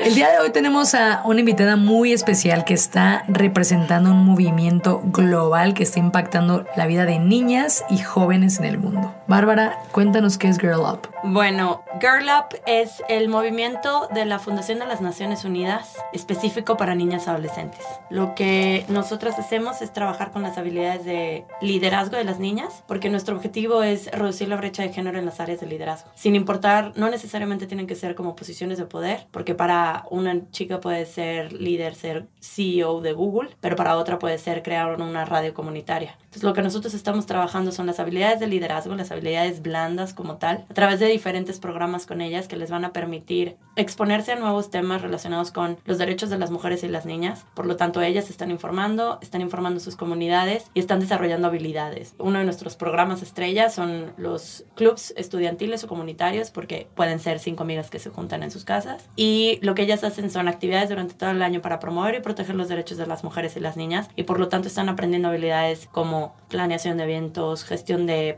El día de hoy tenemos a una invitada muy especial que está representando un movimiento global que está impactando la vida de niñas y jóvenes en el mundo. Bárbara, cuéntanos qué es Girl Up. Bueno, Girl Up es el movimiento de la Fundación de las Naciones Unidas específico para niñas adolescentes. Lo que nosotras hacemos es trabajar con las habilidades de liderazgo de las niñas, porque nuestro objetivo es reducir la brecha de género en las áreas de liderazgo. Sin importar, no necesariamente tienen que ser como posiciones de poder, porque para una chica puede ser líder, ser CEO de Google, pero para otra puede ser crear una radio comunitaria. Entonces, lo que nosotros estamos trabajando son las habilidades de liderazgo, las habilidades blandas como tal, a través de diferentes programas con ellas que les van a permitir exponerse a nuevos temas relacionados con los derechos de las mujeres y las niñas. Por lo tanto, ellas están informando, están informando sus comunidades y están desarrollando habilidades. Uno de nuestros programas estrella son los clubs estudiantiles o comunitarios, porque pueden ser cinco amigas que se juntan en sus casas. Y lo que ellas hacen son actividades durante todo el año para promover y proteger los derechos de las mujeres y las niñas. Y por lo tanto, están aprendiendo habilidades como planeación de eventos, gestión de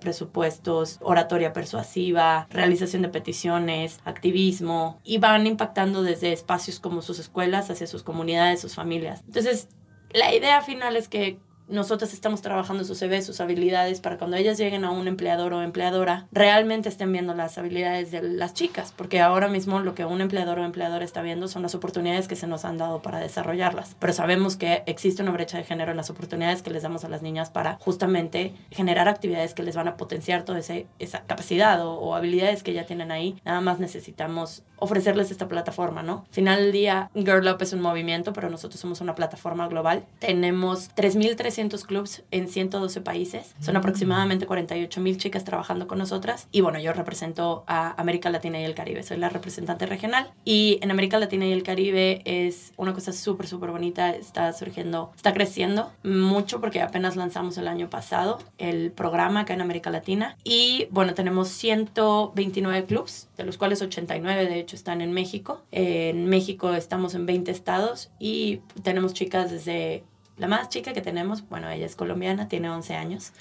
oratoria persuasiva, realización de peticiones, activismo y van impactando desde espacios como sus escuelas hacia sus comunidades, sus familias. Entonces, la idea final es que nosotros estamos trabajando sus CV, sus habilidades, para cuando ellas lleguen a un empleador o empleadora, realmente estén viendo las habilidades de las chicas, porque ahora mismo lo que un empleador o empleadora está viendo son las oportunidades que se nos han dado para desarrollarlas. Pero sabemos que existe una brecha de género en las oportunidades que les damos a las niñas para justamente generar actividades que les van a potenciar toda esa capacidad o, o habilidades que ya tienen ahí. Nada más necesitamos ofrecerles esta plataforma, ¿no? Al final del día, Girl Up es un movimiento, pero nosotros somos una plataforma global. Tenemos 3.300 clubs en 112 países. Son aproximadamente 48.000 chicas trabajando con nosotras. Y bueno, yo represento a América Latina y el Caribe. Soy la representante regional. Y en América Latina y el Caribe es una cosa súper, súper bonita. Está surgiendo, está creciendo mucho porque apenas lanzamos el año pasado el programa acá en América Latina. Y bueno, tenemos 129 clubs, de los cuales 89 de hecho están en México. En México estamos en 20 estados y tenemos chicas desde la más chica que tenemos, bueno, ella es colombiana, tiene 11 años.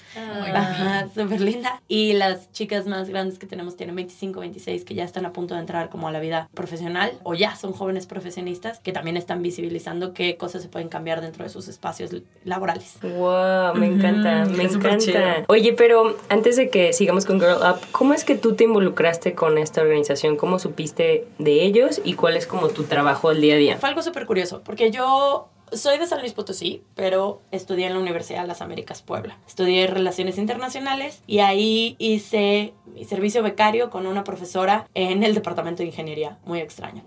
Ajá, súper linda. Y las chicas más grandes que tenemos tienen 25, 26, que ya están a punto de entrar como a la vida profesional o ya son jóvenes profesionistas que también están visibilizando qué cosas se pueden cambiar dentro de sus espacios laborales. Wow, me encanta, me está súper chido. encanta. Oye, pero antes de que sigamos con Girl Up, ¿cómo es que tú te involucraste con esta organización? ¿Cómo supiste de ellos y cuál es como tu trabajo al día a día? Fue algo súper curioso, porque yo soy de San Luis Potosí, pero estudié en la Universidad de las Américas Puebla. Estudié Relaciones Internacionales y ahí hice mi servicio becario con una profesora en el Departamento de Ingeniería. Muy extraño.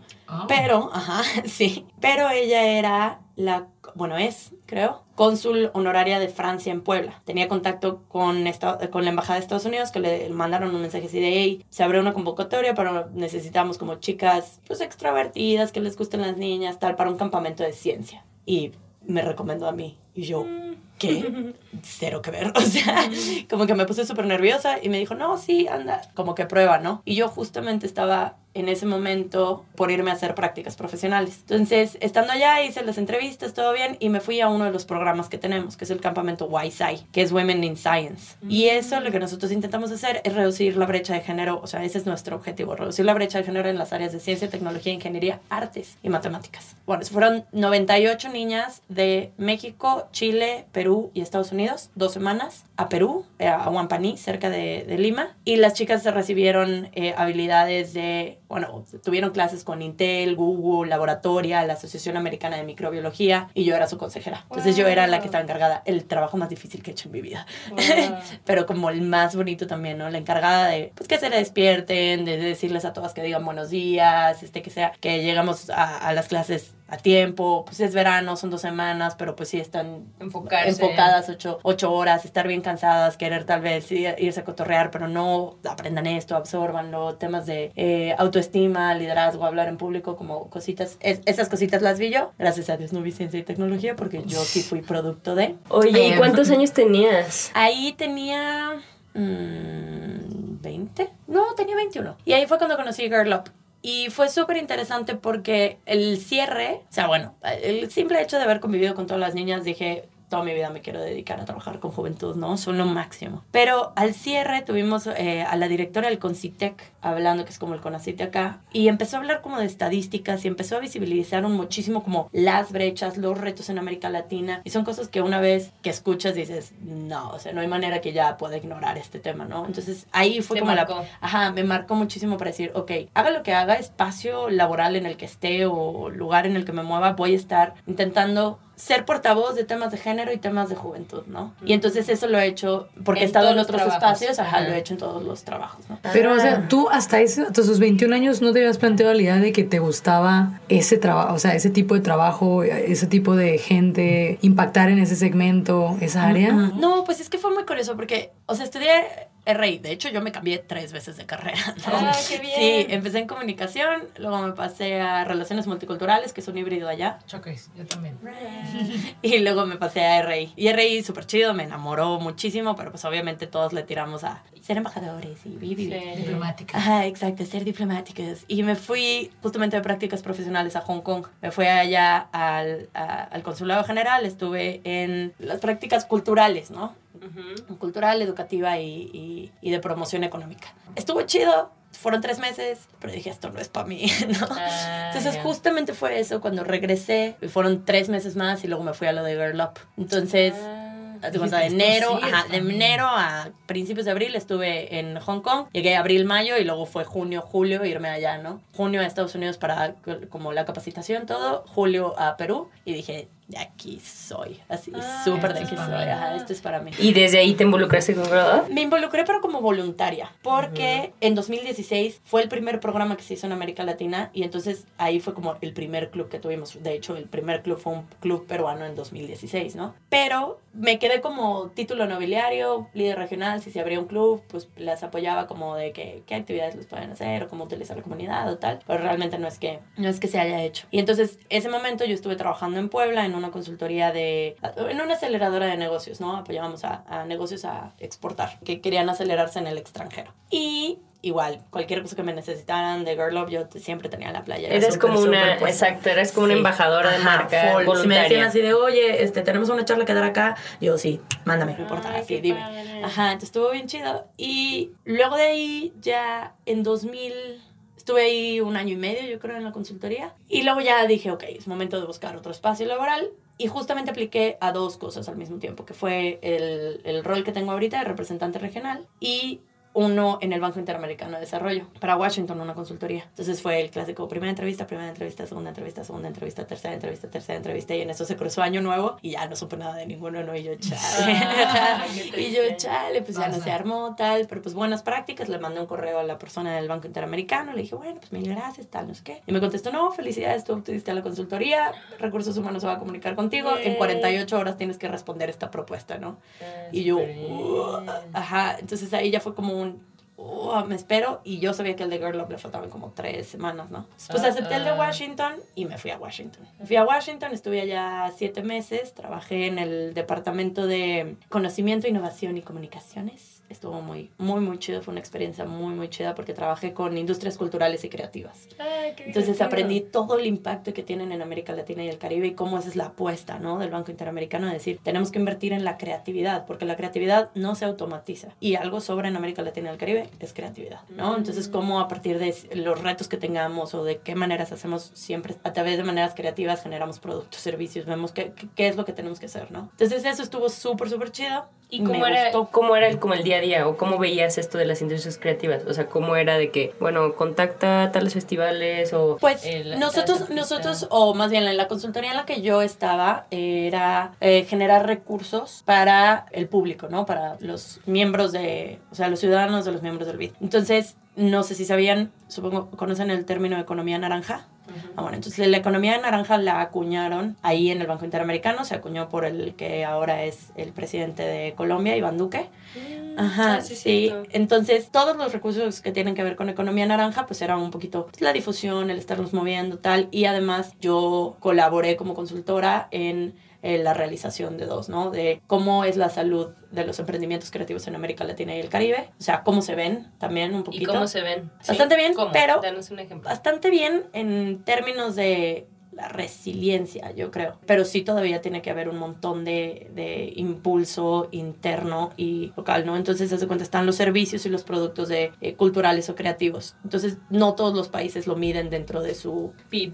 Pero, ajá, sí. Pero ella era la, bueno, es, creo, cónsul honoraria de Francia en Puebla. Tenía contacto con, esta, con la Embajada de Estados Unidos que le mandaron un mensaje así de, hey, se abrió una convocatoria, pero necesitamos como chicas, pues, extrovertidas, que les gusten las niñas, tal, para un campamento de ciencia. Y me recomendó a mí. Y yo, ¿qué? Cero que ver. O sea, como que me puse súper nerviosa y me dijo, no, sí, anda, como que prueba, ¿no? Y yo justamente estaba en ese momento por irme a hacer prácticas profesionales. Entonces, estando allá, hice las entrevistas, todo bien, y me fui a uno de los programas que tenemos, que es el campamento YSI, que es Women in Science. Y eso lo que nosotros intentamos hacer es reducir la brecha de género, o sea, ese es nuestro objetivo, reducir la brecha de género en las áreas de ciencia, tecnología, ingeniería, artes y matemáticas. Bueno, fueron 98 niñas de México, Chile, Perú y Estados Unidos, dos semanas a Perú, eh, a Huampaní, cerca de, de Lima, y las chicas se recibieron eh, habilidades de bueno, tuvieron clases con Intel, Google, Laboratoria, la Asociación Americana de Microbiología, y yo era su consejera. Entonces yo era la que estaba encargada, el trabajo más difícil que he hecho en mi vida, pero como el más bonito también, ¿no? La encargada de, pues, que se despierten, de decirles a todas que digan buenos días, este, que sea, que llegamos a, a las clases a tiempo, pues es verano, son dos semanas, pero pues sí están enfocadas ocho, ocho, horas, estar bien cansadas, querer tal vez irse a cotorrear, pero no aprendan esto, absorbanlo, temas de eh, autoestima, liderazgo, hablar en público, como cositas, esas cositas las vi yo, gracias a Dios no vi ciencia y tecnología, porque yo sí fui producto de. Oye, ¿y cuántos años tenías? Ahí tenía... Mmm, ¿20? No, tenía 21. Y ahí fue cuando conocí Girl Up. Y fue súper interesante porque el cierre, o sea, bueno, el simple hecho de haber convivido con todas las niñas, dije, toda mi vida me quiero dedicar a trabajar con juventud, ¿no? Son lo máximo. Pero al cierre tuvimos eh, a la directora del Concitec hablando, que es como el CONACIT acá, y empezó a hablar como de estadísticas y empezó a visibilizar un muchísimo como las brechas, los retos en América Latina. Y son cosas que una vez que escuchas dices, no, o sea, no hay manera que ya pueda ignorar este tema, ¿no? Entonces ahí fue como la... Ajá, me marcó muchísimo para decir, ok, haga lo que haga, espacio laboral en el que esté o lugar en el que me mueva, voy a estar intentando ser portavoz de temas de género y temas de juventud, ¿no? Y entonces eso lo he hecho, porque he estado en otros espacios, ajá, lo he hecho en todos los trabajos, ¿no? Pero, o sea, tú hasta, ese, hasta sus 21 años no te habías planteado la idea de que te gustaba ese trabajo, o sea, ese tipo de trabajo, ese tipo de gente, impactar en ese segmento, esa área. No, pues es que fue muy curioso porque, o sea, estudié RI. De hecho, yo me cambié tres veces de carrera. Ah, qué bien. Sí, empecé en comunicación, luego me pasé a relaciones multiculturales, que es un híbrido allá. Choques, yo también. y luego me pasé a RI. Y RI, súper chido, me enamoró muchísimo, pero pues obviamente todos le tiramos a ser embajadores y vivir. Ser diplomáticas. Ajá, exacto, ser diplomáticas. Y me fui justamente de prácticas profesionales a Hong Kong. Me fui allá al, al consulado general, estuve en las prácticas culturales, ¿no? Cultural, educativa y, y, de promoción económica. Estuvo chido, fueron tres meses, pero dije, esto no es para mí, ¿no? Ah, Entonces justamente fue eso, cuando regresé, y fueron tres meses más y luego me fui a lo de Girl Up. Entonces... Ah de enero, de enero a principios de abril estuve en Hong Kong. Llegué abril, mayo y luego fue junio, julio irme allá, ¿no? Junio a Estados Unidos para como la capacitación, todo. Julio a Perú y dije, de aquí soy. Así, ah, súper de aquí soy. Ajá, esto es para mí. ¿Y desde ahí te involucraste con Girl Me involucré, pero como voluntaria. Porque en 2016 fue el primer programa que se hizo en América Latina. Y entonces ahí fue como el primer club que tuvimos. De hecho, el primer club fue un club peruano en 2016, ¿no? Pero me quedé como título nobiliario, líder regional. Si se abría un club, pues las apoyaba como de que, qué actividades les pueden hacer o cómo utilizar la comunidad o tal. Pero realmente no es que, no es que se haya hecho. Y entonces, ese momento yo estuve trabajando en Puebla en una consultoría de, en una aceleradora de negocios, ¿no? Apoyábamos a, a negocios a exportar, que querían acelerarse en el extranjero. Y igual, cualquier cosa que me necesitaran de Girl Love, yo siempre tenía la playa. Eres como una, exacto, eres como una embajadora de marca voluntaria. Si me decían así de, oye, este, tenemos una charla que dar acá, yo sí, mándame, no importa, así, dime. Ajá, entonces estuvo bien chido. Y luego de ahí, ya en 2000 Estuve ahí un año y medio, yo creo, en la consultoría. Y luego ya dije, ok, es momento de buscar otro espacio laboral. Y justamente apliqué a dos cosas al mismo tiempo, que fue el, el rol que tengo ahorita de representante regional y uno en el Banco Interamericano de Desarrollo, para Washington, una consultoría. Entonces fue el clásico, primera entrevista, primera entrevista, segunda entrevista, segunda entrevista, tercera entrevista, tercera entrevista, y en eso se cruzó año nuevo y ya no supe nada de ninguno, ¿no? Y yo, chale. y yo, chale, pues ya no se armó, tal, pero pues buenas prácticas, le mandé un correo a la persona del Banco Interamericano, le dije, bueno, pues mil gracias, tal, no sé qué. Y me contestó, no, felicidades, tú obtuviste a la consultoría, Recursos Humanos se va a comunicar contigo, en 48 horas tienes que responder esta propuesta, ¿no? Ah, y yo, ajá, entonces ahí ya fue como un Oh, me espero. Y yo sabía que el de Girl Love le faltaban como tres semanas, ¿no? Pues ah, acepté el de ah. Washington y me fui a Washington. fui a Washington, estuve allá siete meses, trabajé en el departamento de conocimiento, innovación y comunicaciones estuvo muy, muy, muy chido. Fue una experiencia muy, muy chida porque trabajé con industrias culturales y creativas. Entonces aprendí todo el impacto que tienen en América Latina y el Caribe y cómo esa es la apuesta ¿no? del Banco Interamericano de decir, tenemos que invertir en la creatividad porque la creatividad no se automatiza y algo sobra en América Latina y el Caribe es creatividad. ¿no? Entonces, cómo a partir de los retos que tengamos o de qué maneras hacemos siempre a través de maneras creativas generamos productos, servicios, vemos qué, qué, es lo que tenemos que hacer. ¿no? Entonces, eso estuvo súper, súper chido. ¿Y cómo era, cómo era el, como el día a día o cómo veías esto de las industrias creativas? O sea, ¿cómo era de que, bueno, contacta tales festivales o... Pues nosotros, nosotros, o más bien en la consultoría en la que yo estaba, era eh, generar recursos para el público, ¿no? Para los miembros de, o sea, los ciudadanos de los miembros del BID. Entonces, no sé si sabían, supongo, conocen el término economía naranja. Ah, bueno, entonces la economía naranja la acuñaron ahí en el Banco Interamericano, se acuñó por el que ahora es el presidente de Colombia, Iván Duque. Mm, Ajá, ah, sí. Entonces, todos los recursos que tienen que ver con economía naranja, pues era un poquito pues, la difusión, el estarnos moviendo, tal. Y además yo colaboré como consultora en eh, la realización de dos, ¿no? De cómo es la salud de los emprendimientos creativos en América Latina y el Caribe. O sea, cómo se ven también un poquito. ¿Y cómo se ven? Bastante bien, pero bastante bien en términos de la resiliencia, yo creo. Pero sí todavía tiene que haber un montón de, de impulso interno y local, ¿no? Entonces, se cuenta, están los servicios y los productos de, eh, culturales o creativos. Entonces, no todos los países lo miden dentro de su PIB.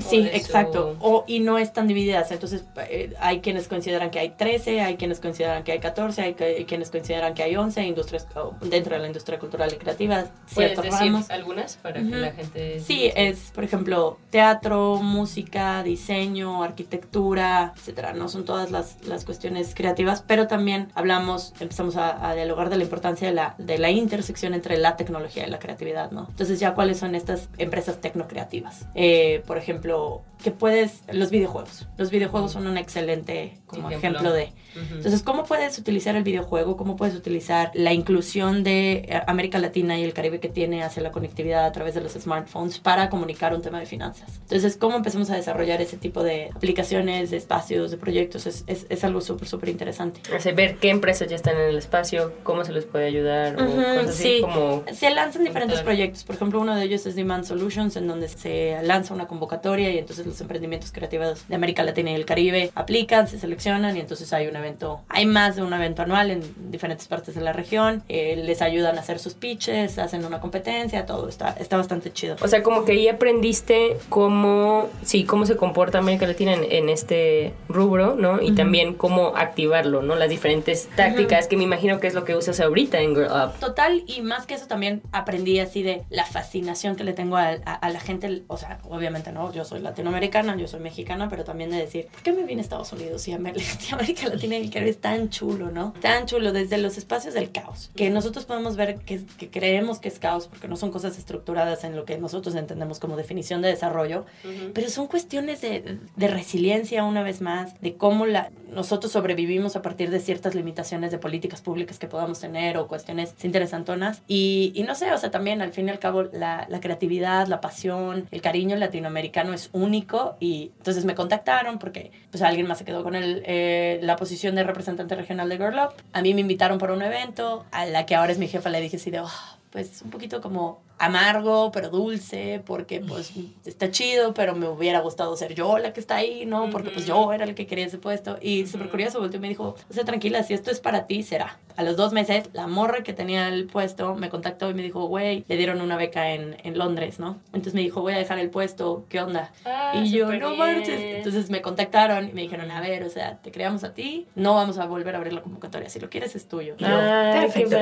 sí, exacto. O, y no están divididas. Entonces, eh, hay quienes consideran que hay 13, hay quienes consideran que hay 14, hay, quienes consideran que hay 11 industrias dentro de la industria cultural y creativa. ¿Puedes decir algunas para que la gente... Sí, es, por ejemplo, teatro, música, música, diseño, arquitectura, etcétera. No son todas las, las cuestiones creativas, pero también hablamos, empezamos a, dialogar de la importancia de la, de la intersección entre la tecnología y la creatividad, ¿no? Entonces, ya cuáles son estas empresas tecnocreativas. Eh, por ejemplo, que puedes, los videojuegos. Los videojuegos son un excelente como ejemplo, de. Entonces, ¿cómo puedes utilizar el videojuego? ¿Cómo puedes utilizar la inclusión de eh, América Latina y el Caribe que tiene hacia la conectividad a través de los smartphones para comunicar un tema de finanzas? Entonces, ¿cómo empezamos a desarrollar ese tipo de aplicaciones, de espacios, de proyectos? Es, es, es algo súper, súper interesante. O ver qué empresas ya están en el espacio, cómo se les puede ayudar, o cosas así sí. como... Se lanzan diferentes proyectos. Por ejemplo, uno de ellos es Demand Solutions, en donde se lanza una convocatoria y entonces los emprendimientos creativos de América Latina y el Caribe aplican, se seleccionan y entonces hay un evento, hay más de un evento anual en diferentes partes de la región, eh, les ayudan a hacer sus pitches, hacen una competencia, todo está, está bastante chido. O sea, como que ahí aprendiste cómo, sí, cómo se comporta América Latina en, este rubro, ¿no? Y también cómo activarlo, ¿no? Las diferentes tácticas que me imagino que es lo que usas ahorita en Girl Up. Total, y más que eso también aprendí así de la fascinación que le tengo a, a la gente, o sea, obviamente, ¿no? Yo soy latinoamericana, yo soy mexicana, pero también de decir, ¿por qué me vine a Estados Unidos y América Latina y el Caribe es tan chulo, ¿no? Tan chulo desde los espacios del caos, que nosotros podemos ver que, que creemos que es caos porque no son cosas estructuradas en lo que nosotros entendemos como definición de desarrollo, pero son cuestiones de, de, resiliencia una vez más, de cómo la, nosotros sobrevivimos a partir de ciertas limitaciones de políticas públicas que podamos tener o cuestiones interesantonas. Y, y no sé, o sea, también al fin y al cabo la, la creatividad, la pasión, el cariño latinoamericano es único y entonces me contactaron porque pues alguien más se quedó con el, eh, la posición de representante regional de Girl Up. A mí me invitaron para un evento, a la que ahora es mi jefa le dije así de, oh, pues un poquito como amargo, pero dulce, porque pues está chido, pero me hubiera gustado ser yo la que está ahí, ¿no? Porque pues yo era el que quería ese puesto. Y súper curioso, volteó y me dijo, o sea, tranquila, si esto es para ti, será. A los dos meses, la morra que tenía el puesto me contactó y me dijo, güey, le dieron una beca en, en, Londres, ¿no? Entonces me dijo, voy a dejar el puesto, ¿qué onda? Ah, y yo, no marches. Entonces me contactaron y me dijeron, a ver, o sea, te creamos a ti, no vamos a volver a abrir la convocatoria, si lo quieres es tuyo. ah, perfecto.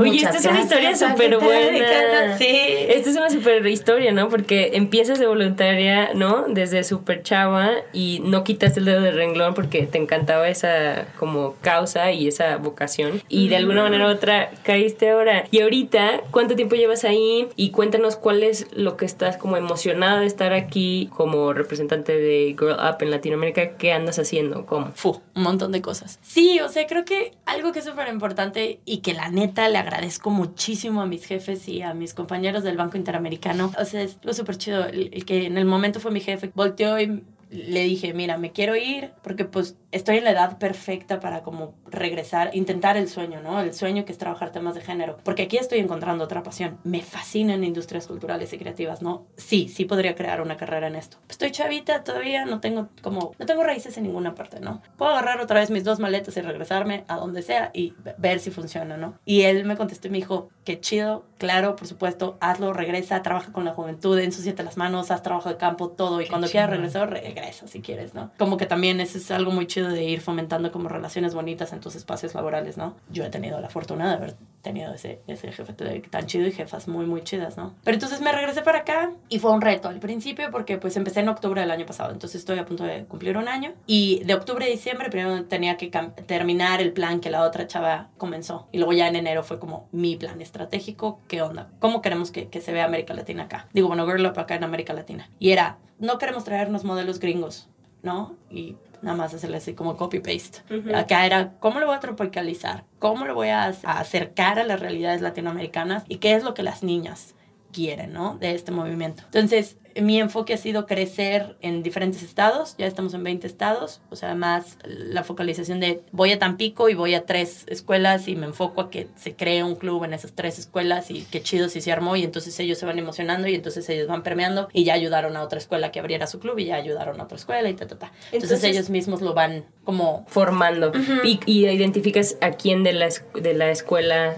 Oye, esta es una historia súper buena. Sí. Esta es una super historia, ¿no? Porque empiezas de voluntaria, ¿no? Desde súper chava y no quitaste el dedo de renglón porque te encantaba esa como causa y esa vocación. Y de alguna manera u otra caíste ahora. Y ahorita, ¿cuánto tiempo llevas ahí? Y cuéntanos cuál es lo que estás como emocionada de estar aquí como representante de Girl Up en Latinoamérica. ¿Qué andas haciendo? ¿Cómo? Fu, un montón de cosas. Sí, o sea, creo que algo que es súper importante y que la neta le agradezco muchísimo a mis jefes y a mis compañeros del Banco Interamericano. O sea, es lo súper chido. El, que en el momento fue mi jefe, volteó y le dije, mira, me quiero ir porque pues estoy en la edad perfecta para como regresar, intentar el sueño, ¿no? El sueño que es trabajar temas de género, porque aquí estoy encontrando otra pasión. Me fascinan industrias culturales y creativas, ¿no? Sí, sí podría crear una carrera en esto. Estoy chavita todavía, no tengo como, no tengo raíces en ninguna parte, ¿no? Puedo agarrar otra vez mis dos maletas y regresarme a donde sea y ver si funciona, ¿no? Y él me contestó y me dijo, qué chido, claro, por supuesto, hazlo, regresa, trabaja con la juventud, ensuciate las manos, haz trabajo de campo, todo, y cuando quieras regresar, regresa regresa si quieres, ¿no? Como que también eso es algo muy chido de ir fomentando como relaciones bonitas en tus espacios laborales, ¿no? Yo he tenido la fortuna de haber tenido ese, ese jefe tan chido y jefas muy, muy chidas, ¿no? Pero entonces me regresé para acá y fue un reto al principio porque pues empecé en octubre del año pasado, entonces estoy a punto de cumplir un año y de octubre a diciembre primero tenía que terminar el plan que la otra chava comenzó y luego ya en enero fue como mi plan estratégico, ¿qué onda? ¿Cómo queremos que, que se vea América Latina acá? Digo, bueno, Girl Up acá en América Latina. Y era, no queremos traernos modelos gringos, ¿no? Y nada más hacerle así como copy-paste. Acá era, ¿cómo lo voy a tropicalizar? ¿Cómo lo voy a, acercar a las realidades latinoamericanas? ¿Y qué es lo que las niñas quieren, ¿no? De este movimiento. Entonces, mi enfoque ha sido crecer en diferentes estados, ya estamos en 20 estados, o sea, más la focalización de voy a Tampico y voy a tres escuelas y me enfoco a que se cree un club en esas tres escuelas y qué chido si se armó y entonces ellos se van emocionando y entonces ellos van permeando y ya ayudaron a otra escuela que abriera su club y ya ayudaron a otra escuela y ta, ta, ta. Entonces, ellos mismos lo van como formando y, identificas a quién de la, de la escuela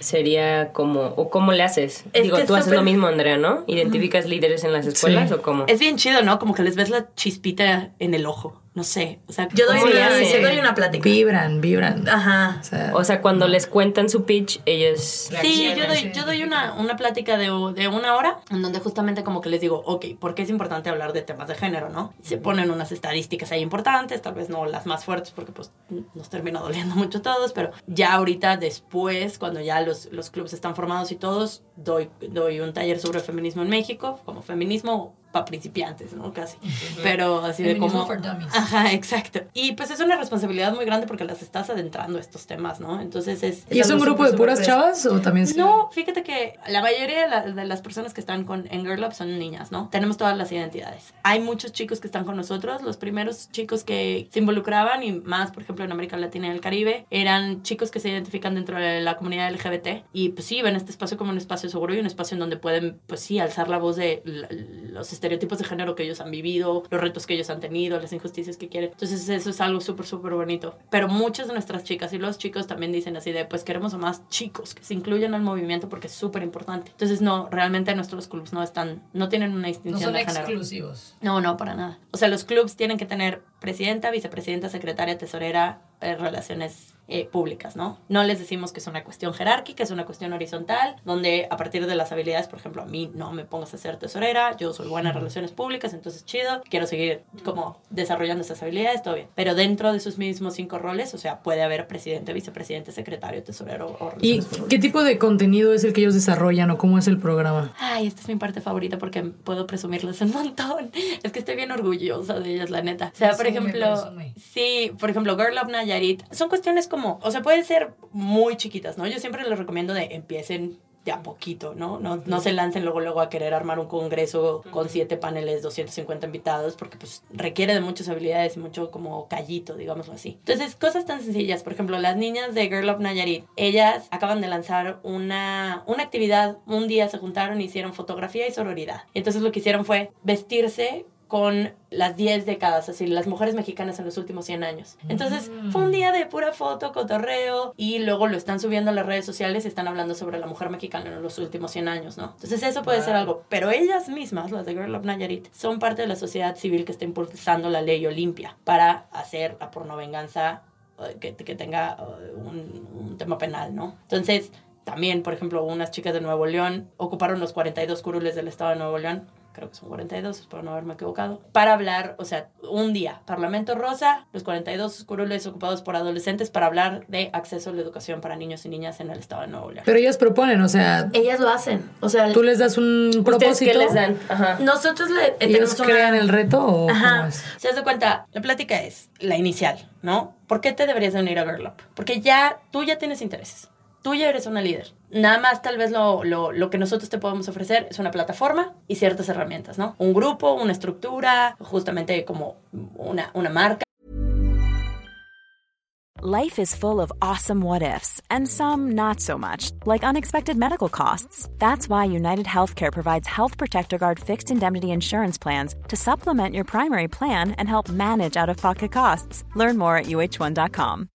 sería como, o cómo le haces. Digo, tú haces lo mismo, Andrea, ¿no? Identificas líderes en las escuelas o cómo? Es bien chido, ¿no? Como que les ves la chispita en el ojo no sé, o sea, yo doy, una, doy una plática. Vibran, vibran. Ajá. O sea, cuando les cuentan su pitch, ellos... Sí, yo doy, yo doy una, una plática de, de, una hora en donde justamente como que les digo, ok, ¿por qué es importante hablar de temas de género, no? Se ponen unas estadísticas ahí importantes, tal vez no las más fuertes porque pues nos termina doliendo mucho todos, pero ya ahorita después, cuando ya los, los clubes están formados y todos, doy, doy un taller sobre feminismo en México, como feminismo para principiantes, ¿no? Casi. Pero así de como... Ajá, exacto. Y pues es una responsabilidad muy grande porque las estás adentrando a estos temas, ¿no? Entonces es... ¿Y es, un grupo de puras chavas o también No, fíjate que la mayoría de, las personas que están con, en Girl Up son niñas, ¿no? Tenemos todas las identidades. Hay muchos chicos que están con nosotros. Los primeros chicos que se involucraban y más, por ejemplo, en América Latina y el Caribe, eran chicos que se identifican dentro de la comunidad LGBT y pues sí, ven este espacio como un espacio seguro y un espacio en donde pueden, pues sí, alzar la voz de los estereotipos de género que ellos han vivido, los retos que ellos han tenido, las injusticias que quieren. Entonces eso es algo súper, súper bonito. Pero muchas de nuestras chicas y los chicos también dicen así de, pues queremos a más chicos que se incluyan al movimiento porque es súper importante. Entonces no, realmente nuestros clubs no están, no tienen una distinción no son exclusivos. No, no, para nada. O sea, los clubs tienen que tener presidenta, vicepresidenta, secretaria, tesorera, eh, relaciones eh, públicas, ¿no? No les decimos que es una cuestión jerárquica, es una cuestión horizontal, donde a partir de las habilidades, por ejemplo, a mí no me pongas a ser tesorera, yo soy buena en relaciones públicas, entonces chido, quiero seguir como desarrollando esas habilidades, todo bien. Pero dentro de esos mismos cinco roles, o sea, puede haber presidente, vicepresidente, secretario, tesorero o ¿Y qué tipo de contenido es el que ellos desarrollan o cómo es el programa? Ay, esta es mi parte favorita porque puedo presumirles un montón. Es que estoy bien orgullosa de ellas, la neta. O sea, por ejemplo, sí, por ejemplo, Girl of Nayarit, son cuestiones como o sea, pueden ser muy chiquitas, ¿no? Yo siempre les recomiendo de empiecen de a poquito, ¿no? No, no se lancen luego, luego a querer armar un congreso con siete paneles, 250 invitados, porque pues requiere de muchas habilidades y mucho como callito, digámoslo así. Entonces, cosas tan sencillas, por ejemplo, las niñas de Girl of Nayarit, ellas acaban de lanzar una, una actividad, un día se juntaron hicieron fotografía y sororidad. Entonces lo que hicieron fue vestirse con las 10 décadas, así, las mujeres mexicanas en los últimos 100 años. Entonces, mm. fue un día de pura foto, cotorreo, y luego lo están subiendo a las redes sociales y están hablando sobre la mujer mexicana en los últimos 100 años, ¿no? Entonces, eso puede ser algo. Pero ellas mismas, las de Girl of Nayarit, son parte de la sociedad civil que está impulsando la ley Olimpia para hacer la pornovenganza eh, que, que tenga eh, un, un tema penal, ¿no? Entonces, también, por ejemplo, unas chicas de Nuevo León ocuparon los 42 curules del estado de Nuevo León creo que son 42, espero no haberme equivocado, para hablar, o sea, un día, Parlamento Rosa, los 42 curules ocupados por adolescentes para hablar de acceso a la educación para niños y niñas en el estado de Nuevo León. Pero ellas proponen, o sea... Ellas lo hacen, o sea... Tú les das un propósito. ¿Qué les dan? Ajá. Nosotros le... ¿Ellos crean el reto o Ajá. Se das cuenta, la plática es la inicial, ¿no? ¿Por qué te deberías de unir a Girl Up? Porque ya, tú ya tienes intereses tú ya eres una líder. Nada más tal vez lo, lo, lo, que nosotros te podemos ofrecer es una plataforma y ciertas herramientas, ¿no? Un grupo, una estructura, justamente como una, una marca. Life is full of awesome what ifs and some not so much, like unexpected medical costs. That's why United Healthcare provides Health Protector Guard fixed indemnity insurance plans to supplement your primary plan and help manage out of pocket costs. Learn more at uh1.com.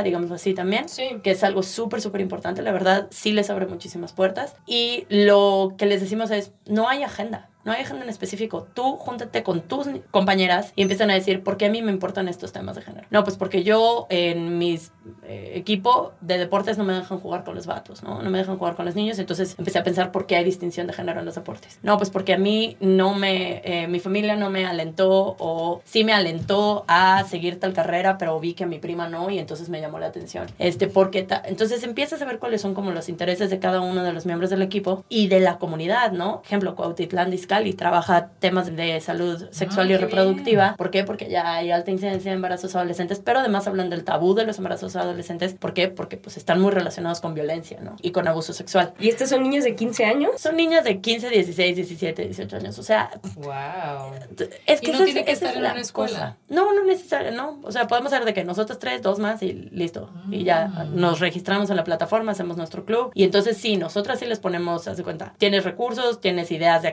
digamos así también, que es algo súper, súper importante, la verdad, sí les abre muchísimas puertas. Y lo que les decimos es, no hay agenda. No hay agenda en específico. Tú júntate con tus compañeras y empiezan a decir, ¿por qué a mí me importan estos temas de género? No, pues porque yo en mis eh, equipo de deportes no me dejan jugar con los vatos, ¿no? No me dejan jugar con los niños. Entonces empecé a pensar por qué hay distinción de género en los deportes. No, pues porque a mí no me, eh, mi familia no me alentó o sí me alentó a seguir tal carrera, pero vi que a mi prima no y entonces me llamó la atención. Este, porque entonces empiezas a ver cuáles son como los intereses de cada uno de los miembros del equipo y de la comunidad, ¿no? Ejemplo, Cuautitlán Discali trabaja temas de salud sexual y reproductiva. ¿Por qué? Porque ya hay alta incidencia de embarazos adolescentes, pero además hablan del tabú de los embarazos adolescentes. ¿Por qué? Porque pues están muy relacionados con violencia, ¿no? Y con abuso sexual. ¿Y estos son niños de 15 años? Son niñas de 15, 16, 17, 18 años. O sea, wow. Es que ¿Y no tiene que estar en una escuela. No, no necesariamente, no. O sea, podemos hacer de que nosotros tres, dos más y listo. Y ya mm. nos registramos en la plataforma, hacemos nuestro club. Y entonces sí, nosotras sí les ponemos, haz de cuenta, tienes recursos, tienes ideas de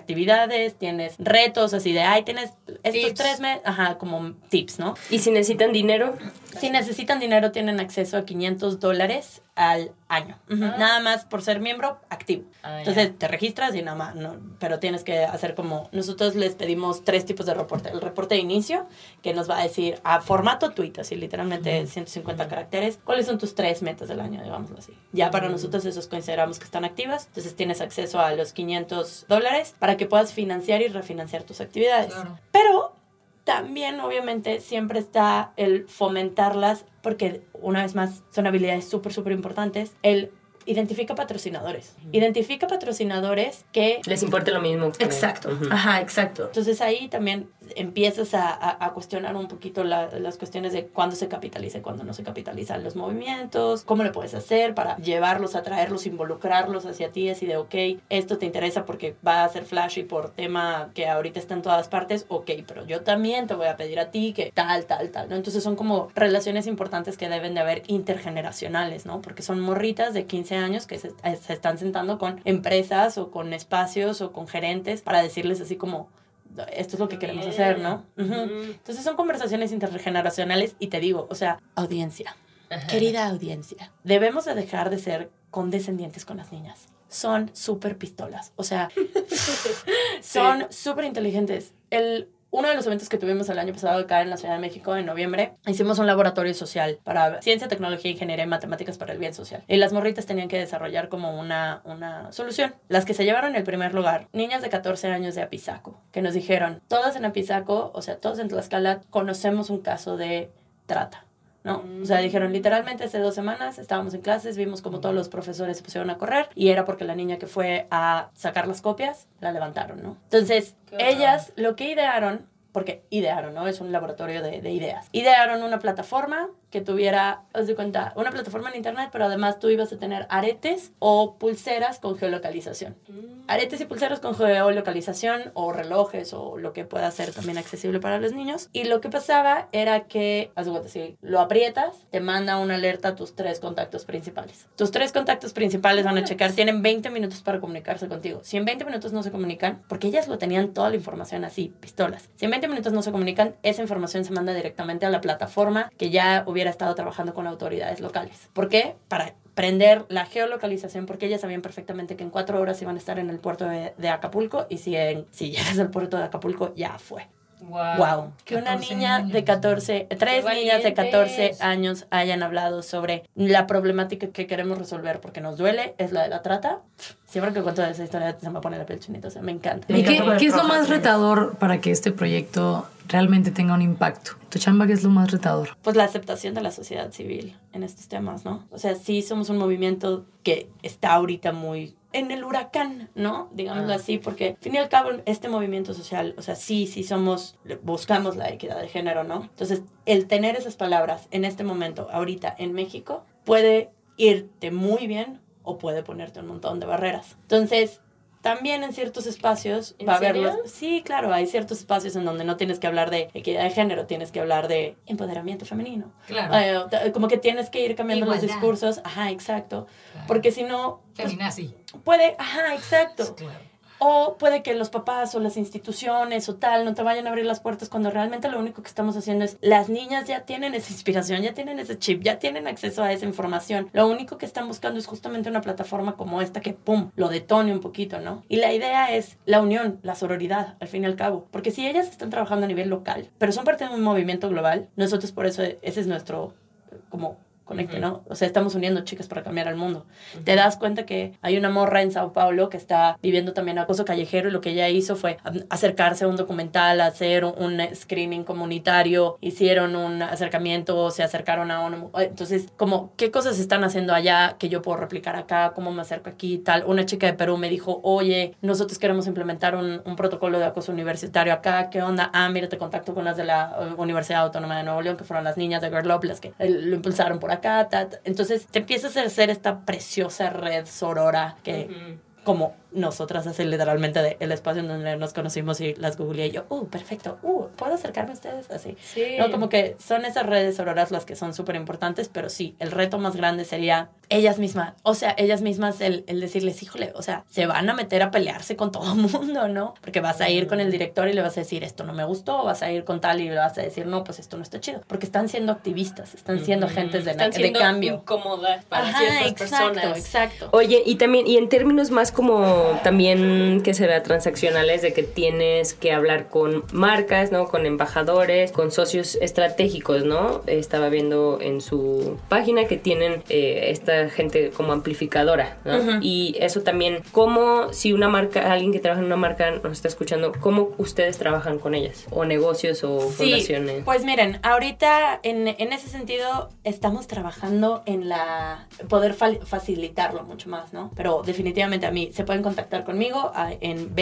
actividades, tienes retos, así de, ay, tienes estos tres meses, ajá, como tips, ¿no? ¿Y si necesitan dinero? Si necesitan dinero, tienen acceso a 500 dólares al año. Ah. Nada más por ser miembro activo. Ah, Entonces te registras y nada más, no, pero tienes que hacer como, nosotros les pedimos tres tipos de reporte. El reporte de inicio, que nos va a decir a formato tweet, así literalmente 150 caracteres, cuáles son tus tres metas del año, digámoslo así. Ya para nosotros esos consideramos que están activas, entonces tienes acceso a los 500 dólares para que puedas financiar y refinanciar tus actividades. Pero también obviamente siempre está el fomentarlas porque una vez más son habilidades súper, súper importantes. El identifica patrocinadores. Identifica patrocinadores que... Les importe lo mismo. Exacto. Ajá, exacto. Entonces ahí también empiezas a, a, cuestionar un poquito las cuestiones de cuándo se capitaliza y cuándo no se capitalizan los movimientos, cómo le puedes hacer para llevarlos, atraerlos, involucrarlos hacia ti, así de, ok, esto te interesa porque va a ser flashy por tema que ahorita está en todas partes, ok, pero yo también te voy a pedir a ti que tal, tal, tal, ¿no? Entonces son como relaciones importantes que deben de haber intergeneracionales, ¿no? Porque son morritas de 15 años que se, se están sentando con empresas o con espacios o con gerentes para decirles así como, esto es lo que queremos hacer, ¿no? Entonces son conversaciones intergeneracionales y te digo, o sea, audiencia, querida audiencia, debemos de dejar de ser condescendientes con las niñas. Son súper pistolas, o sea, son súper inteligentes. El uno de los eventos que tuvimos el año pasado acá en la Ciudad de México, en noviembre, hicimos un laboratorio social para ciencia, tecnología, ingeniería y matemáticas para el bien social. Y las morritas tenían que desarrollar como una, una solución. Las que se llevaron el primer lugar, niñas de 14 años de Apizaco, que nos dijeron, todas en Apizaco, o sea, todos en Tlaxcala, conocemos un caso de trata. ¿No? O sea, dijeron literalmente hace dos semanas estábamos en clases, vimos como todos los profesores se pusieron a correr y era porque la niña que fue a sacar las copias la levantaron, ¿no? Entonces, ellas lo que idearon porque idearon, ¿no? Es un laboratorio de, de, ideas. Idearon una plataforma que tuviera, os de cuenta, una plataforma en internet, pero además tú ibas a tener aretes o pulseras con geolocalización. Mm. Aretes y pulseras con geolocalización o relojes o lo que pueda ser también accesible para los niños. Y lo que pasaba era que, haz de cuenta, si lo aprietas, te manda una alerta a tus tres contactos principales. Tus tres contactos principales van a checar, tienen 20 minutos para comunicarse contigo. Si en 20 minutos no se comunican, porque ellas lo tenían toda la información así, pistolas. Si en 20 minutos no se comunican, esa información se manda directamente a la plataforma que ya hubiera hubiera estado trabajando con autoridades locales. ¿Por qué? Para prender la geolocalización porque ellas sabían perfectamente que en cuatro horas iban a estar en el puerto de, Acapulco y si, en, si llegas al puerto de Acapulco ya fue. Wow. Que una niña de 14, tres niñas de 14 años hayan hablado sobre la problemática que queremos resolver porque nos duele, es la de la trata. Siempre que cuento esa historia se me pone la piel chinita, o sea, me encanta. ¿Y qué, qué es lo más retador para que este proyecto realmente tenga un impacto? ¿Tu chamba qué es lo más retador? Pues la aceptación de la sociedad civil en estos temas, ¿no? O sea, sí somos un movimiento que está ahorita muy en el huracán, ¿no? Digámoslo ah. así, porque al fin y al cabo este movimiento social, o sea, sí, sí somos, buscamos la equidad de género, ¿no? Entonces, el tener esas palabras en este momento, ahorita en México, puede irte muy bien o puede ponerte un montón de barreras. Entonces, también en ciertos espacios va a sí claro hay ciertos espacios en donde no tienes que hablar de equidad de género tienes que hablar de empoderamiento femenino. Claro. Eh, como que tienes que ir cambiando los discursos. Ajá exacto. Porque si no pues, feminazi puede ajá exacto O puede que los papás o las instituciones o tal no te vayan a abrir las puertas cuando realmente lo único que estamos haciendo es las niñas ya tienen esa inspiración, ya tienen ese chip, ya tienen acceso a esa información. Lo único que están buscando es justamente una plataforma como esta que, ¡pum!, lo detone un poquito, ¿no? Y la idea es la unión, la sororidad, al fin y al cabo. Porque si ellas están trabajando a nivel local, pero son parte de un movimiento global, nosotros por eso ese es nuestro como conecte, ¿no? O sea, estamos uniendo chicas para cambiar al mundo. Te das cuenta que hay una morra en Sao Paulo que está viviendo también acoso callejero y lo que ella hizo fue acercarse a un documental, hacer un screening comunitario, hicieron un acercamiento, se acercaron a uno. Entonces, como, ¿qué cosas están haciendo allá que yo puedo replicar acá? ¿Cómo me acerco aquí? Tal. Una chica de Perú me dijo, oye, nosotros queremos implementar un, un protocolo de acoso universitario acá. ¿Qué onda? Ah, mira, te contacto con las de la eh, Universidad Autónoma de Nuevo León, que fueron las niñas de Girl Up, las que eh, lo impulsaron por acá entonces te empiezas a hacer esta preciosa red sorora que... como nosotras así literalmente de el espacio donde nos conocimos y las googleé y yo, uh, perfecto, uh, ¿puedo acercarme a ustedes? Así. Sí. No, como que son esas redes auroras las que son súper importantes, pero sí, el reto más grande sería ellas mismas, o sea, ellas mismas el, el, decirles, híjole, o sea, se van a meter a pelearse con todo mundo, ¿no? Porque vas a ir con el director y le vas a decir, esto no me gustó, vas a ir con tal y le vas a decir, no, pues esto no está chido, porque están siendo activistas, están siendo agentes de, están siendo de cambio. incómodas para Ajá, ciertas exacto, personas. exacto. Oye, y también, y en términos más como también que será transaccionales de que tienes que hablar con marcas, ¿no? Con embajadores, con socios estratégicos, ¿no? Estaba viendo en su página que tienen eh, esta gente como amplificadora, ¿no? Y eso también, ¿cómo si una marca, alguien que trabaja en una marca nos está escuchando, cómo ustedes trabajan con ellas? O negocios o Sí, fundaciones. pues miren, ahorita en, en ese sentido estamos trabajando en la poder fa- facilitarlo mucho más, ¿no? Pero definitivamente a mí se pueden contactar conmigo a- en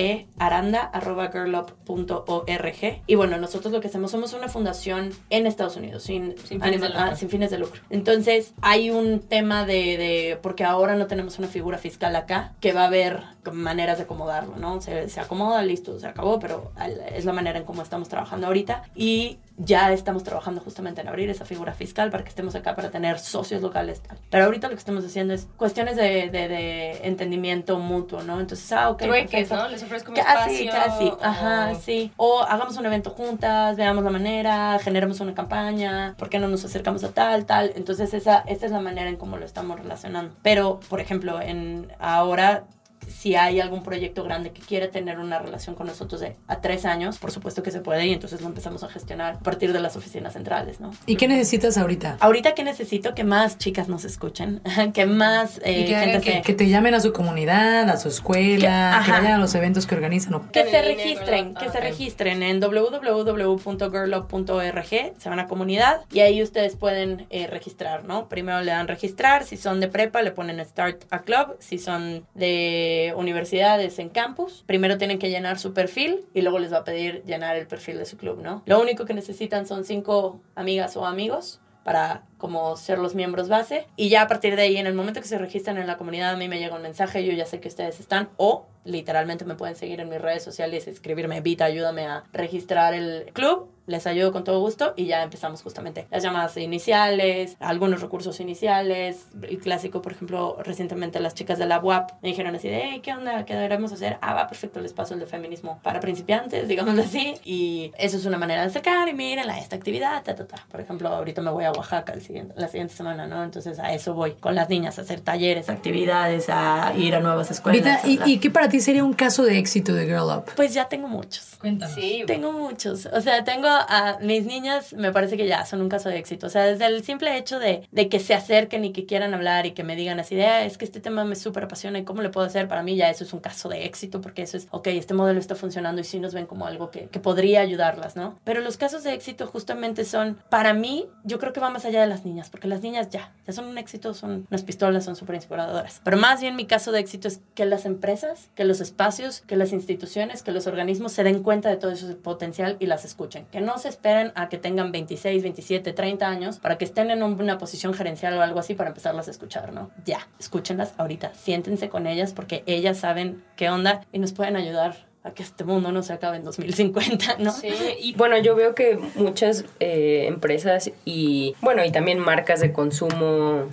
baranda@girlup.org y bueno, nosotros lo que hacemos somos una fundación en Estados Unidos sin, Sin fines de ah, lucro. sin fines de lucro. Entonces, hay un tema de, de- porque ahora no tenemos una figura fiscal acá, que va a haber maneras de acomodarlo, ¿no? Se, se acomoda, listo, se acabó, pero es la manera en cómo estamos trabajando ahorita. Y ya estamos trabajando justamente en abrir esa figura fiscal para que estemos acá para tener socios locales. tal. Pero ahorita lo que estamos haciendo es cuestiones de, de- de entendimiento mutuo, ¿no? Entonces, ah, ok. Trueques. ¿no? Les ofrezco mi Casi, espacio. casi, ajá, o- sí. O hagamos un evento juntas, veamos la manera, generemos una campaña, ¿por qué no nos acercamos a tal, tal? Entonces esa, esa es la manera en cómo lo estamos relacionando. Pero, por ejemplo, en ahora si hay algún proyecto grande que quiere tener una relación con nosotros de a tres años, por supuesto que se puede y entonces lo empezamos a gestionar a partir de las oficinas centrales, ¿no? ¿Y qué necesitas ahorita? Ahorita que necesito que más chicas nos escuchen, que más eh, que, gente que, se- que te llamen a su comunidad, a su escuela, que, vayan a los eventos que organizan. o- Que se registren, que Ah, se registren en www.girlup.org, se van a comunidad y ahí ustedes pueden eh, registrar, ¿no? Primero le dan registrar, si son de prepa le ponen Start a Club, si son de universidades en campus, primero tienen que llenar su perfil y luego les va a pedir llenar el perfil de su club, ¿no? Lo único que necesitan son cinco amigas o amigos para como ser los miembros base y ya a partir de ahí en el momento que se registran en la comunidad a mí me llega un mensaje yo ya sé que ustedes están o literalmente me pueden seguir en mis redes sociales escribirme Vita ayúdame a registrar el club les ayudo con todo gusto y ya empezamos justamente las llamadas iniciales, algunos recursos iniciales, el clásico, por ejemplo, recientemente las chicas de la UAP me dijeron así de, "Hey, ¿qué onda? ¿Qué deberemos hacer? Ah, va perfecto, les paso el de feminismo para principiantes, digámoslo así, y eso es una manera de acercar y miren a esta actividad, ta, ta, ta. Por ejemplo, ahorita me voy a Oaxaca el siguiente, la siguiente semana, ¿no? Entonces a eso voy con las niñas, a hacer talleres, actividades, a ir a nuevas escuelas. Vita, ¿y, ¿y qué para ti sería un caso de éxito de Girl Up? Pues ya tengo muchos. Cuéntanos. Sí, Tengo muchos. O sea, tengo a mis niñas, me parece que ya son un caso de éxito. O sea, desde el simple hecho de, de que se acerquen y que quieran hablar y que me digan así de, "Ah, es que este tema me súper apasiona y cómo le puedo hacer, para mí ya eso es un caso de éxito porque eso es, ok, este modelo está funcionando y sí nos ven como algo que, que podría ayudarlas, ¿no? Pero los casos de éxito justamente son, para mí, yo creo que va más allá de las niñas, porque las niñas ya, ya son un éxito, son unas pistolas, son súper inspiradoras. Pero más bien mi caso de éxito es que las empresas, que los espacios, que las instituciones, que los organismos se den cuenta de todo ese potencial y las escuchen. Que no se esperen a que tengan 26, 27, 30 años para que estén en un- una posición gerencial o algo así para empezarlas a escuchar, ¿no? Ya, escúchenlas ahorita, siéntense con ellas porque ellas saben qué onda y nos pueden ayudar a que este mundo no se acabe en 2050, ¿no? Sí, y bueno, yo veo que muchas eh, empresas y, bueno, y también marcas de consumo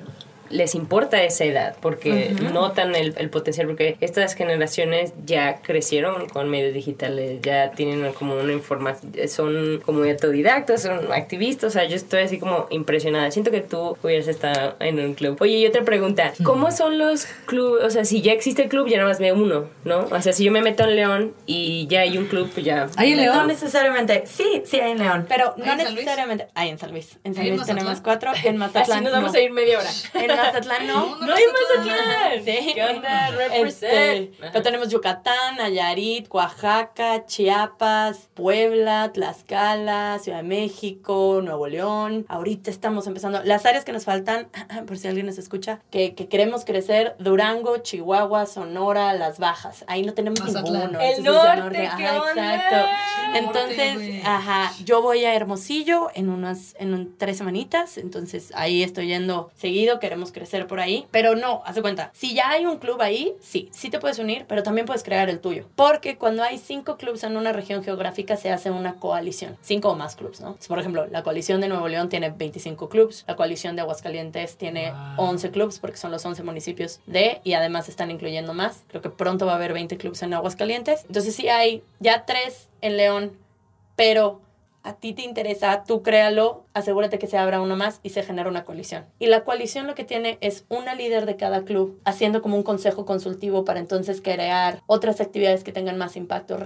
les importa esa edad, porque notan el, el potencial, porque estas generaciones ya crecieron con medios digitales, ya tienen como una información, son como autodidactas, son activistas, o sea, yo estoy así como impresionada. Siento que tú hubieras estado en un club. Oye, y otra pregunta, ¿cómo son los clubes? O sea, si ya existe el club, ya nada más veo uno, ¿no? O sea, si yo me meto en León y ya hay un club, pues ya... ¿Hay en No León? necesariamente, sí, sí hay en León, pero no ¿Hay en San Luis? necesariamente. Hay en San Luis. En San ¿Hay en Luis tenemos cuatro, en Mazatlán. Así nos vamos no. a ir media hora. En Mazatlán no. No, ¡No hay Mazatlán! Sí. ¿Qué onda? Este, Represent. pero tenemos Yucatán, Nayarit, Oaxaca, Chiapas, Puebla, Tlaxcala, Ciudad de México, Nuevo León. Ahorita estamos empezando. Las áreas que nos faltan, por si alguien nos escucha, que, que queremos crecer, Durango, Chihuahua, Sonora, Las Bajas. Ahí no tenemos Mazatlán. ninguno. El Entonces, norte, ¿qué Ajá, onda? exacto. Norte, Entonces, ajá, yo voy a Hermosillo en unas, en un- tres semanitas, entonces ahí estoy yendo seguido, queremos crecer por ahí, pero no, haz de cuenta, si ya hay un club ahí, sí, sí te puedes unir, pero también puedes crear el tuyo, porque cuando hay cinco clubs en una región geográfica se hace una coalición, cinco o más clubs, ¿no? Por ejemplo, la coalición de Nuevo León tiene 25 clubs, la coalición de Aguascalientes tiene 11 clubs, porque son los 11 municipios de, y además están incluyendo más, creo que pronto va a haber 20 clubs en Aguascalientes, entonces sí hay ya tres en León, pero a ti te interesa, tú créalo, asegúrate que se abra uno más y se genera una coalición. Y la coalición lo que tiene es una líder de cada club haciendo como un consejo consultivo para entonces crear otras actividades que tengan más impacto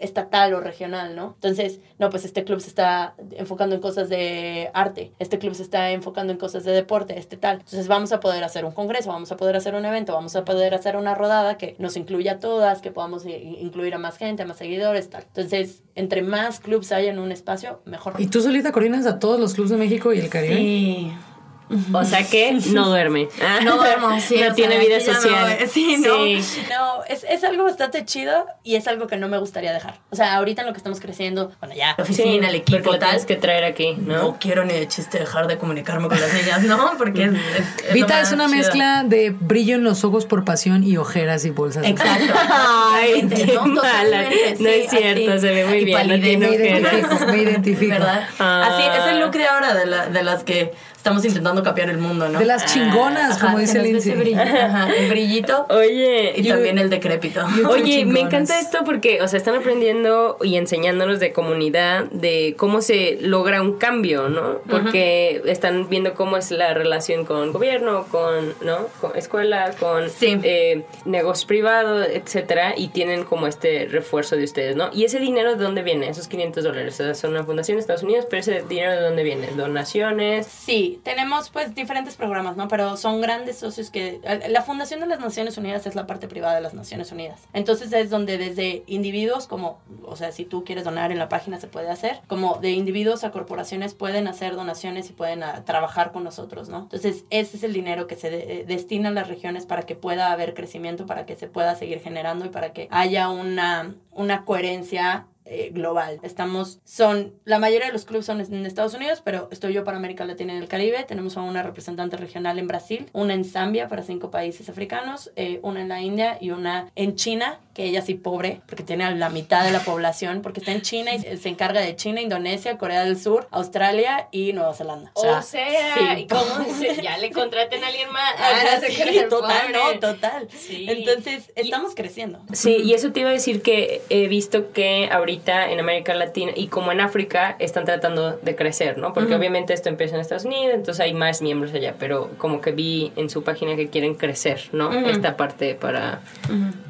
estatal o regional, ¿no? Entonces, no, pues este club se está enfocando en cosas de arte, este club se está enfocando en cosas de deporte, este tal. Entonces vamos a poder hacer un congreso, vamos a poder hacer un evento, vamos a poder hacer una rodada que nos incluya a todas, que podamos incluir a más gente, a más seguidores, tal. Entonces, entre más clubs haya en un espacio, mejor. ¿Y tú solita coordinas a todos los clubes de México y el Caribe? Sí. O sea que no duerme. Ah. No duermo, sí. No tiene sea, vida social. Sí, no. Sí. No, es, es algo bastante chido y es algo que no me gustaría dejar. O sea, ahorita en lo que estamos creciendo, bueno, ya, la oficina, el equipo, porque lo tal. tienes que traer aquí, ¿no? No quiero ni de chiste dejar de comunicarme con las niñas, ¿no? Porque es. es- es lo Vita es una chido. mezcla de brillo en los ojos por pasión y ojeras y bolsas. Exacto. Ay, qué ¿no? mala. No es cierto, así. se ve muy Y bien, Me identifico, me identifico. ¿Verdad? Ah. Así es el look de ahora de, la- de las que estamos intentando capear el mundo, ¿no? De las chingonas, Ajá, como dice Lindsay. ese brillo, ajá, el brillito Oye, y también el decrépito. you- Oye, me chingonas. encanta esto porque, o sea, están aprendiendo y enseñándonos de comunidad, de cómo se logra un cambio, ¿no? Porque están viendo cómo es la relación con gobierno, con, ¿no? Con escuela, con Sí. eh, negocios privados, etcétera, y tienen como este refuerzo de ustedes, ¿no? ¿Y ese dinero de dónde viene? Esos 500 dólares, o sea, son una fundación de Estados Unidos, pero ese dinero de dónde viene? ¿Donaciones? Sí, tenemos pues diferentes programas, ¿no? Pero son grandes socios que... La Fundación de las Naciones Unidas es la parte privada de las Naciones Unidas. Entonces es donde desde individuos como, o sea, si tú quieres donar en la página se puede hacer, como de individuos a corporaciones pueden hacer donaciones y pueden ah, trabajar con nosotros, ¿no? Entonces ese es el dinero que se de- eh, destina a las regiones para que pueda haber crecimiento, para que se pueda seguir generando y para que haya una, una coherencia eh, global. Estamos, son, la mayoría de los clubes son en Estados Unidos, pero estoy yo para América Latina y el Caribe. Tenemos a una representante regional en Brasil, una en Zambia para cinco países africanos, eh, una en la India y una en China, que ella sí pobre, porque tiene a la mitad de la población, porque está en China y se encarga de China, Indonesia, Corea del Sur, Australia y Nueva Zelanda. O sea, sí. ¿y cómo se- ya le contraten a alguien más? Ah, Ah, no sí, total, pobre. no, total. Sí. Entonces, Y- estamos creciendo. Sí, y eso te iba a decir que he visto que ahorita en América Latina y como en África están tratando de crecer, ¿no? Porque obviamente esto empieza en Estados Unidos, entonces hay más miembros allá, pero como que vi en su página que quieren crecer, ¿no? Esta parte para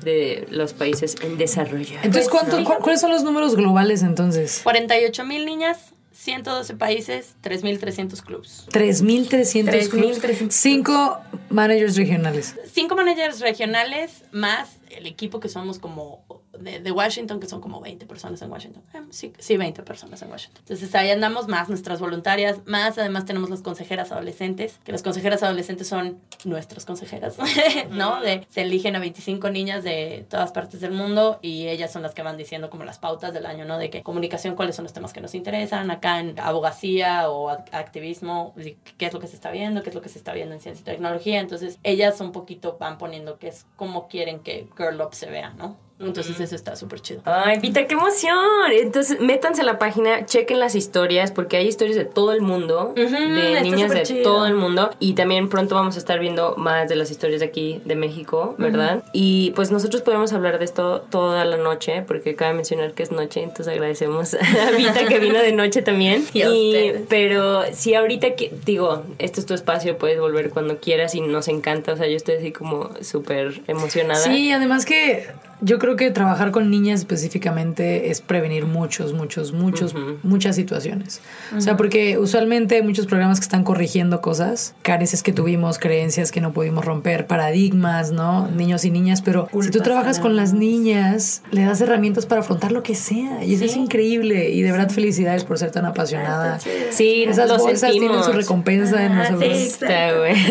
de los países en desarrollo. Entonces, Pues, ¿cuánto, cu- ¿cuáles son los números globales entonces? 48 mil niñas, 112 países, 3.300 clubes. 3.300 clubes. 3.300 Cinco managers regionales. Cinco managers regionales más el equipo que somos como de, de Washington, que son como 20 personas en Washington. Eh, sí, sí, 20 personas en Washington. Entonces ahí andamos más nuestras voluntarias, más además tenemos las consejeras adolescentes, que las consejeras adolescentes son nuestras consejeras, ¿no? De, se eligen a 25 niñas de todas partes del mundo y ellas son las que van diciendo como las pautas del año, ¿no? De que comunicación, cuáles son los temas que nos interesan, acá en abogacía o ac- activismo, qué es lo que se está viendo, qué es lo que se está viendo en ciencia y tecnología. Entonces ellas un poquito van poniendo qué es cómo quieren que Girl Up se vea, ¿no? Entonces eso está súper chido. Ay, Vita, qué emoción. Entonces, métanse a la página, chequen las historias, porque hay historias de todo el mundo, de está niñas de todo el mundo. Y también pronto vamos a estar viendo más de las historias de aquí, de México, ¿verdad? Y pues nosotros podemos hablar de esto toda la noche, porque cabe mencionar que es noche, entonces agradecemos a Vita que vino de noche también. Y ustedes. pero si ahorita, que, digo, este es tu espacio, puedes volver cuando quieras y nos encanta. O sea, yo estoy así como súper emocionada. Sí, además que yo creo que trabajar con niñas específicamente es prevenir muchos, muchos, muchos, muchas situaciones. O sea, porque usualmente hay muchos programas que están corrigiendo cosas, carencias que tuvimos, creencias que no pudimos romper, paradigmas, ¿no? Niños y niñas, pero si tú trabajas con las niñas, le das herramientas para afrontar lo que sea. Y eso es increíble. Y de verdad, felicidades por ser tan apasionada. Sí, Esas lo bolsas tienen su recompensa en Ah, nosotros. sí, Está, güey.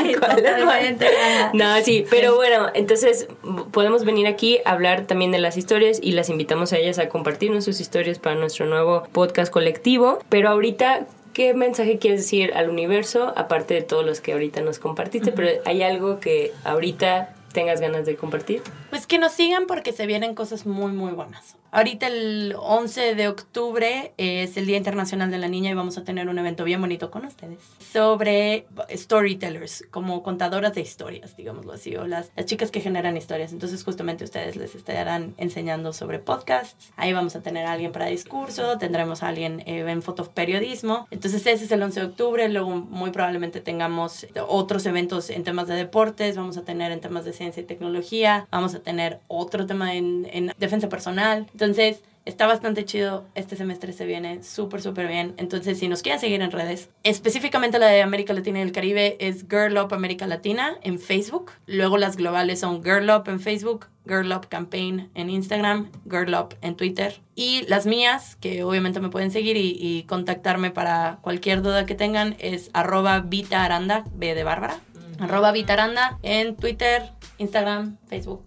Sí. No, sí, pero bueno, entonces podemos venir aquí a hablar también de las historias y las invitamos a ellas a compartirnos sus historias para nuestro nuevo podcast colectivo. Pero ahorita, ¿qué mensaje quieres decir al universo, aparte de todos los que ahorita nos compartiste? Pero hay algo que ahorita tengas ganas de compartir. Pues que nos sigan porque se vienen cosas muy, muy buenas. Ahorita el 11 de octubre es el Día Internacional de la Niña y vamos a tener un evento bien bonito con ustedes sobre storytellers, como contadoras de historias, digámoslo así, o las, las chicas que generan historias. Entonces justamente ustedes les estarán enseñando sobre podcasts. Ahí vamos a tener a alguien para discurso, tendremos a alguien eh, en fotoperiodismo. Entonces ese es el 11 de octubre, luego muy probablemente tengamos otros eventos en temas de deportes, vamos a tener en temas de ciencia y tecnología, vamos a tener otro tema en, en defensa personal. Entonces, está bastante chido. Este semestre se viene súper, súper bien. Entonces, si nos quieren seguir en redes, específicamente la de América Latina y el Caribe es Girl Up América Latina en Facebook. Luego las globales son Girl Up en Facebook, Girl Up Campaign en Instagram, Girl Up en Twitter. Y las mías, que obviamente me pueden seguir y, y contactarme para cualquier duda que tengan, es arroba Vita Aranda, B de Bárbara. Arroba Vita Aranda en Twitter, Instagram, Facebook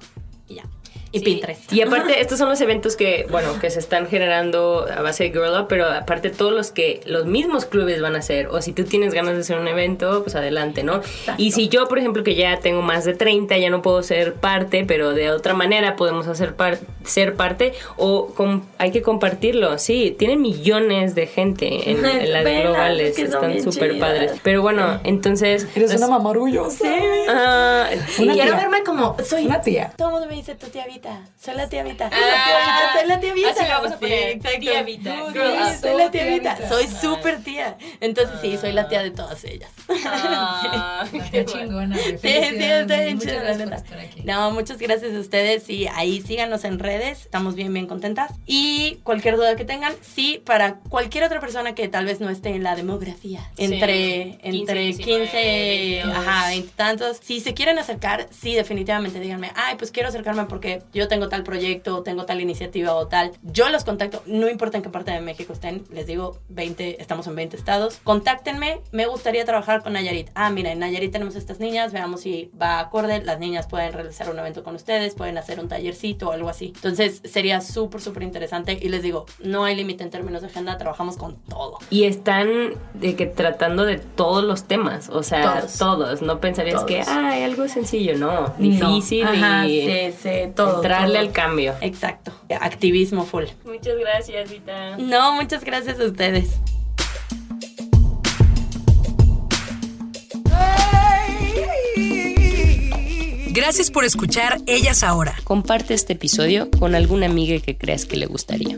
y ya. Y Sí. Pinterest. Y aparte, estos son los eventos que, bueno, que se están generando a base de Girl Up, pero aparte todos los que los mismos clubes van a hacer. O si tú tienes ganas de hacer un evento, pues adelante, ¿no? Y si yo, por ejemplo, que ya tengo más de 30, ya no puedo ser parte, pero de otra manera podemos hacer par- ser parte, o hay que compartirlo. Sí, tienen millones de gente en, en las Velas, globales, es que son están súper padres. Pero bueno, entonces... Eres pues, una mamá orgullosa. sí. Una Quiero verme como soy Una tía. Todo el mundo me dice tu tía Vita. Soy la tía Vita. Ah, soy la tía Vita. así lo vamos a poner, exacto. tía Vita. Sí, soy la tía. Vita. Soy súper tía. Entonces sí, soy la tía de todas ellas. Ah, Qué chingona. Sí, sí, está. No, muchas gracias a ustedes y ahí síganos en redes, estamos bien, bien contentas. Y cualquier duda que tengan, sí, para cualquier otra persona que tal vez no esté en la demografía, entre, 15, entre 15, 19, ajá, 20 tantos, si se quieren acercar, sí, definitivamente díganme, ay, pues quiero acercarme porque yo tengo tal proyecto, tengo tal iniciativa o tal. Yo los contacto, no importa en qué parte de México estén, les digo, 20, estamos en 20 estados. Contáctenme, me gustaría trabajar con Nayarit. Ah, mira, en Nayarit tenemos estas niñas, veamos si va acorde, las niñas pueden realizar un evento con ustedes, pueden hacer un tallercito o algo así. Entonces sería súper, súper interesante y les digo, no hay límite en términos de agenda, trabajamos con todo. Y están de que tratando de todos los temas, o sea, Todos. todos. No pensarías Todos. que, ay, algo sencillo, no. Difícil No. Ajá, y sí, sí, todo. entrarle todo. al cambio. Exacto. Activismo full. Muchas gracias, Vita. No, muchas gracias a ustedes. Gracias por escuchar Ellas Ahora. Comparte este episodio con alguna amiga que creas que le gustaría.